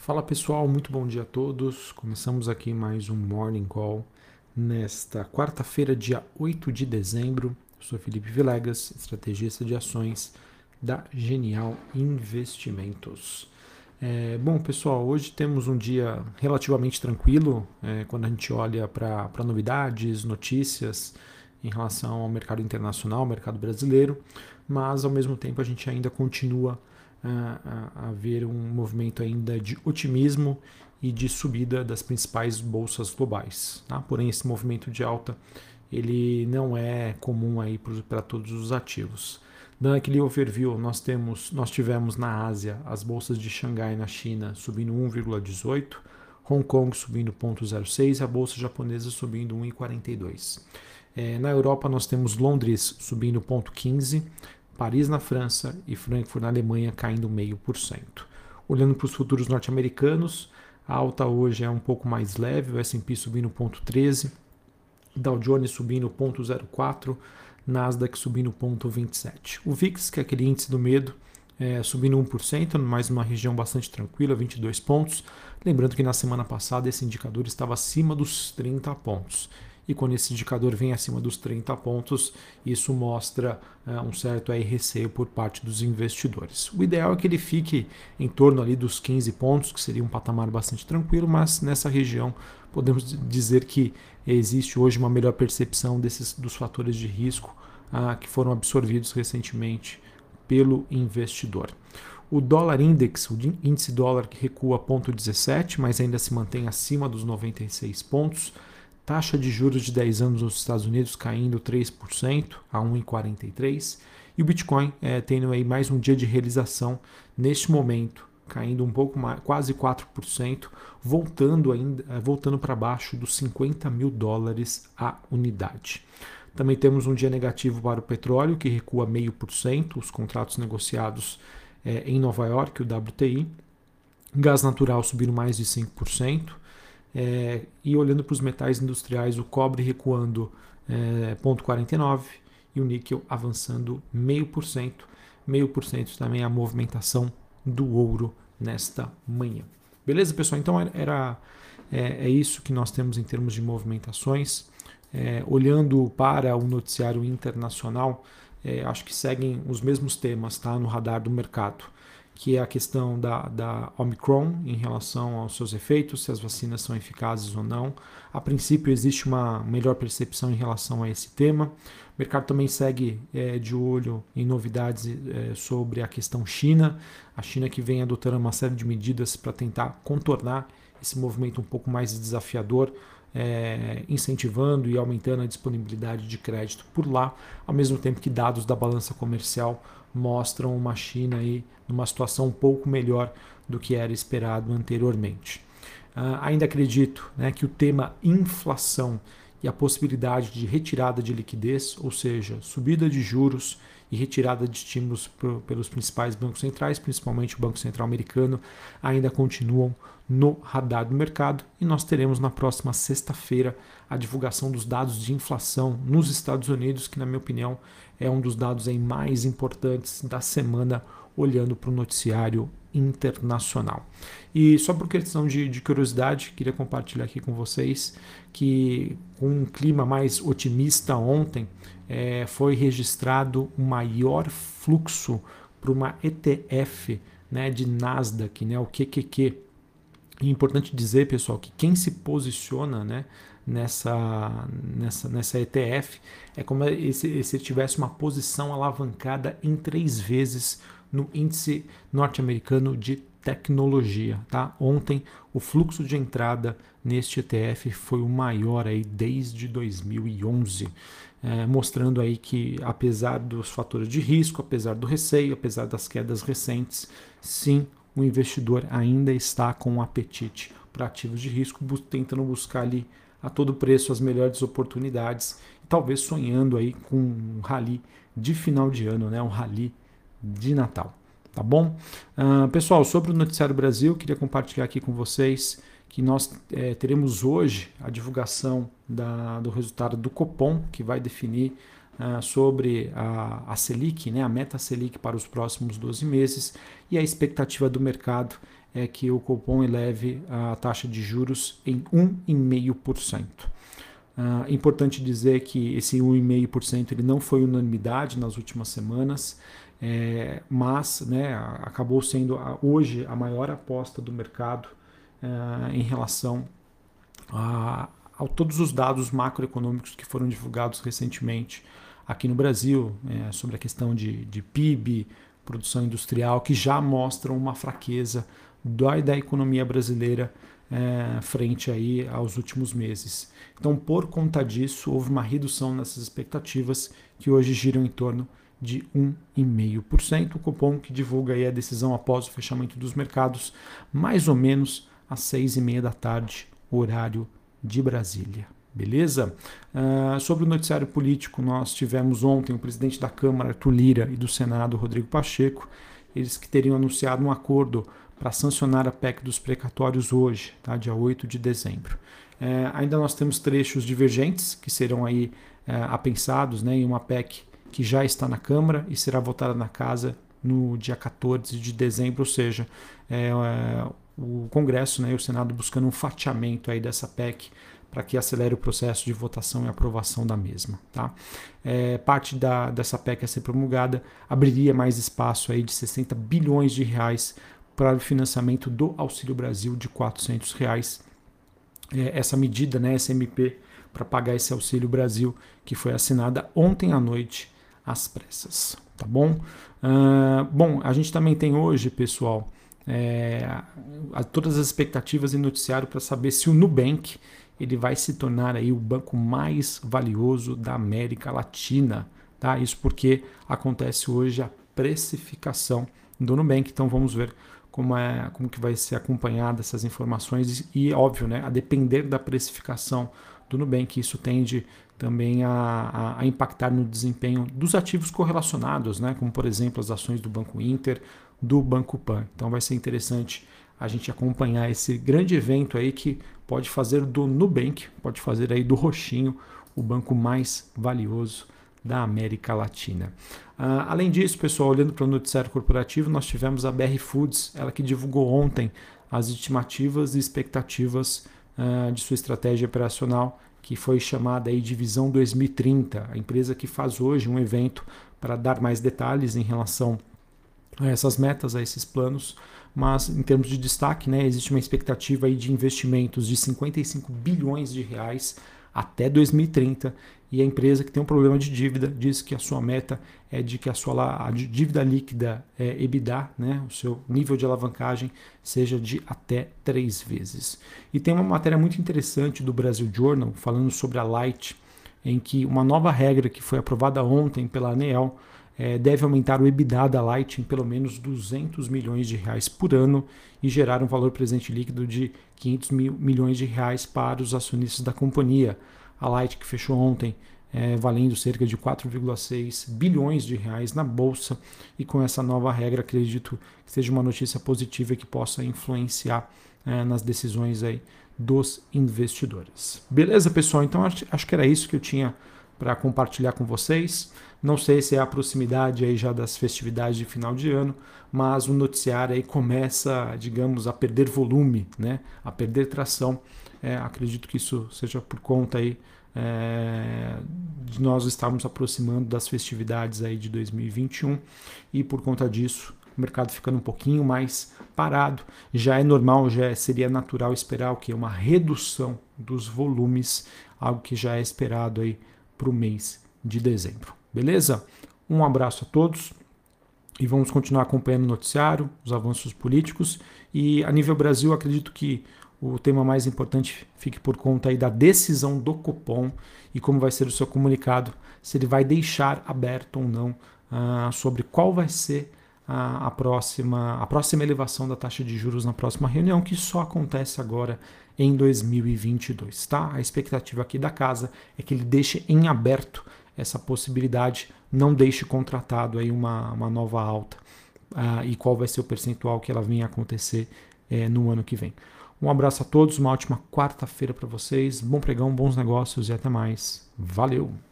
Fala pessoal, muito bom dia a todos. Começamos aqui mais um Morning Call nesta quarta-feira, dia 8 de dezembro. Eu sou Felipe Vilegas, estrategista de ações da Genial Investimentos. É, bom, pessoal, hoje temos um dia relativamente tranquilo é, quando a gente olha para novidades, notícias em relação ao mercado internacional, mercado brasileiro, mas ao mesmo tempo a gente ainda continua a, a, a ver um movimento ainda de otimismo e de subida das principais bolsas globais. Tá? Porém, esse movimento de alta ele não é comum aí para todos os ativos. Dando aquele overview, nós temos, nós tivemos na Ásia as bolsas de Xangai na China subindo 1,18, Hong Kong subindo 0,06 e a bolsa japonesa subindo 1,42. É, na Europa nós temos Londres subindo 0,15, Paris na França e Frankfurt na Alemanha caindo 0,5%. Olhando para os futuros norte-americanos, a alta hoje é um pouco mais leve, o S&P subindo 0,13, Dow Jones subindo 0,04, Nasdaq subindo 0,27. O VIX, que é aquele índice do medo, é, subindo 1%, mais uma região bastante tranquila, 22 pontos. Lembrando que na semana passada esse indicador estava acima dos 30 pontos e quando esse indicador vem acima dos 30 pontos, isso mostra uh, um certo aí, receio por parte dos investidores. O ideal é que ele fique em torno ali dos 15 pontos, que seria um patamar bastante tranquilo, mas nessa região podemos dizer que existe hoje uma melhor percepção desses, dos fatores de risco uh, que foram absorvidos recentemente pelo investidor. O dólar index, o índice dólar que recua 0,17, mas ainda se mantém acima dos 96 pontos. Taxa de juros de 10 anos nos Estados Unidos caindo 3% a 1,43%. E o Bitcoin é, tendo aí mais um dia de realização neste momento, caindo um pouco mais, quase 4%, voltando ainda, é, voltando para baixo dos 50 mil dólares a unidade. Também temos um dia negativo para o petróleo, que recua 0,5%, os contratos negociados é, em Nova York, o WTI. Gás natural subindo mais de 5%. É, e olhando para os metais industriais, o cobre recuando é, 0,49 e o níquel avançando 0,5%. 0,5% também a movimentação do ouro nesta manhã. Beleza, pessoal? Então era, é, é isso que nós temos em termos de movimentações. É, olhando para o noticiário internacional, é, acho que seguem os mesmos temas tá, no radar do mercado que é a questão da, da Omicron em relação aos seus efeitos, se as vacinas são eficazes ou não. A princípio, existe uma melhor percepção em relação a esse tema. O mercado também segue é, de olho em novidades é, sobre a questão China. A China que vem adotando uma série de medidas para tentar contornar esse movimento um pouco mais desafiador, é, incentivando e aumentando a disponibilidade de crédito por lá, ao mesmo tempo que dados da balança comercial mostram uma China aí numa situação um pouco melhor do que era esperado anteriormente. Uh, ainda acredito né, que o tema inflação e a possibilidade de retirada de liquidez, ou seja, subida de juros e retirada de estímulos pelos principais bancos centrais, principalmente o Banco Central Americano, ainda continuam no radar do mercado. E nós teremos na próxima sexta-feira a divulgação dos dados de inflação nos Estados Unidos, que na minha opinião é um dos dados aí mais importantes da semana olhando para o noticiário internacional. E só por questão de, de, curiosidade, queria compartilhar aqui com vocês que com um clima mais otimista ontem é, foi registrado o maior fluxo para uma ETF né, de Nasdaq, né, o QQQ, é importante dizer, pessoal, que quem se posiciona né, nessa, nessa, nessa ETF é como se, se tivesse uma posição alavancada em três vezes no índice norte-americano de tecnologia. Tá? Ontem, o fluxo de entrada neste ETF foi o maior aí desde 2011, é, mostrando aí que, apesar dos fatores de risco, apesar do receio, apesar das quedas recentes, sim, o investidor ainda está com um apetite para ativos de risco, tentando buscar ali a todo preço as melhores oportunidades, talvez sonhando aí com um rally de final de ano, né? um rally de Natal. Tá bom? Uh, pessoal, sobre o Noticiário Brasil, queria compartilhar aqui com vocês que nós é, teremos hoje a divulgação da, do resultado do Copom, que vai definir uh, sobre a, a Selic, né, a meta Selic para os próximos 12 meses, e a expectativa do mercado é que o Copom eleve a taxa de juros em 1,5%. Uh, importante dizer que esse 1,5% ele não foi unanimidade nas últimas semanas, é, mas né, acabou sendo hoje a maior aposta do mercado uh, em relação a, a, todos os dados macroeconômicos que foram divulgados recentemente aqui no Brasil, é, sobre a questão de, de PIB, produção industrial, que já mostram uma fraqueza da, da economia brasileira é, frente aí aos últimos meses. Então, por conta disso, houve uma redução nessas expectativas que hoje giram em torno de 1,5%. O Copom que divulga aí a decisão após o fechamento dos mercados, mais ou menos às seis e meia da tarde, horário de Brasília. Beleza? Uh, sobre o noticiário político, nós tivemos ontem o presidente da Câmara, Arthur Lira, e do Senado, Rodrigo Pacheco, eles que teriam anunciado um acordo para sancionar a PEC dos precatórios hoje, tá? dia 8 de dezembro. É, ainda nós temos trechos divergentes que serão aí é, apensados né, em uma PEC que já está na Câmara e será votada na Casa no dia 14 de dezembro, ou seja, é, é, o Congresso né, e o Senado buscando um fatiamento aí dessa PEC para que acelere o processo de votação e aprovação da mesma. Tá? É, parte da, dessa PEC a ser promulgada abriria mais espaço aí de 60 bilhões de reais para o financiamento do Auxílio Brasil de 400 reais. É, essa medida, né, SMP, para pagar esse Auxílio Brasil, que foi assinada ontem à noite às pressas. Tá bom? Uh, bom, a gente também tem hoje, pessoal, é, a, todas as expectativas em noticiário para saber se o Nubank ele vai se tornar aí o banco mais valioso da América Latina. Tá? Isso porque acontece hoje a precificação do Nubank. Então vamos ver como, é, como que vai ser acompanhada essas informações e, óbvio, né, a depender da precificação do Nubank, isso tende também a, a, impactar no desempenho dos ativos correlacionados, né, como por exemplo as ações do Banco Inter, do Banco Pan. Então vai ser interessante a gente acompanhar esse grande evento aí que pode fazer do Nubank, pode fazer aí do Roxinho o banco mais valioso da América Latina. Uh, além disso, pessoal, olhando para o noticiário corporativo, nós tivemos a BR Foods, ela que divulgou ontem as estimativas e expectativas uh, de sua estratégia operacional, que foi chamada aí de Visão 2030, a empresa que faz hoje um evento para dar mais detalhes em relação a essas metas, a esses planos, mas em termos de destaque, né, existe uma expectativa aí de investimentos de 55 bilhões de reais até 2030 e a empresa que tem um problema de dívida diz que a sua meta é de que a sua a dívida líquida é, EBITDA, né, o seu nível de alavancagem, seja de até três vezes. E tem uma matéria muito interessante do Brasil Journal falando sobre a Light, em que uma nova regra que foi aprovada ontem pela ANEEL é, deve aumentar o EBITDA da Light em pelo menos 200 milhões de reais por ano e gerar um valor presente líquido de 500 mil milhões de reais para os acionistas da companhia a Light que fechou ontem é, valendo cerca de 4,6 bilhões de reais na bolsa e com essa nova regra acredito que seja uma notícia positiva que possa influenciar é, nas decisões aí dos investidores. Beleza, pessoal? Então acho, acho que era isso que eu tinha para compartilhar com vocês. Não sei se é a proximidade aí já das festividades de final de ano, mas o noticiário aí começa, digamos, a perder volume, né? a perder tração. É, acredito que isso seja por conta aí é, de nós estarmos aproximando das festividades aí de 2021 e por conta disso o mercado ficando um pouquinho mais parado. Já é normal, já é, seria natural esperar o que? Uma redução dos volumes, algo que já é esperado aí para o mês de dezembro. Beleza? Um abraço a todos e vamos continuar acompanhando o noticiário, os avanços políticos e a nível Brasil acredito que o tema mais importante fique por conta aí da decisão do Copom e como vai ser o seu comunicado, se ele vai deixar aberto ou não uh, sobre qual vai ser a, a, próxima, a próxima elevação da taxa de juros na próxima reunião, que só acontece agora em 2022. Tá? A expectativa aqui da casa é que ele deixe em aberto essa possibilidade, não deixe contratado aí uma, uma nova alta uh, e qual vai ser o percentual que ela a acontecer uh, no ano que vem. Um abraço a todos, uma ótima quarta-feira para vocês, bom pregão, bons negócios e até mais. Valeu!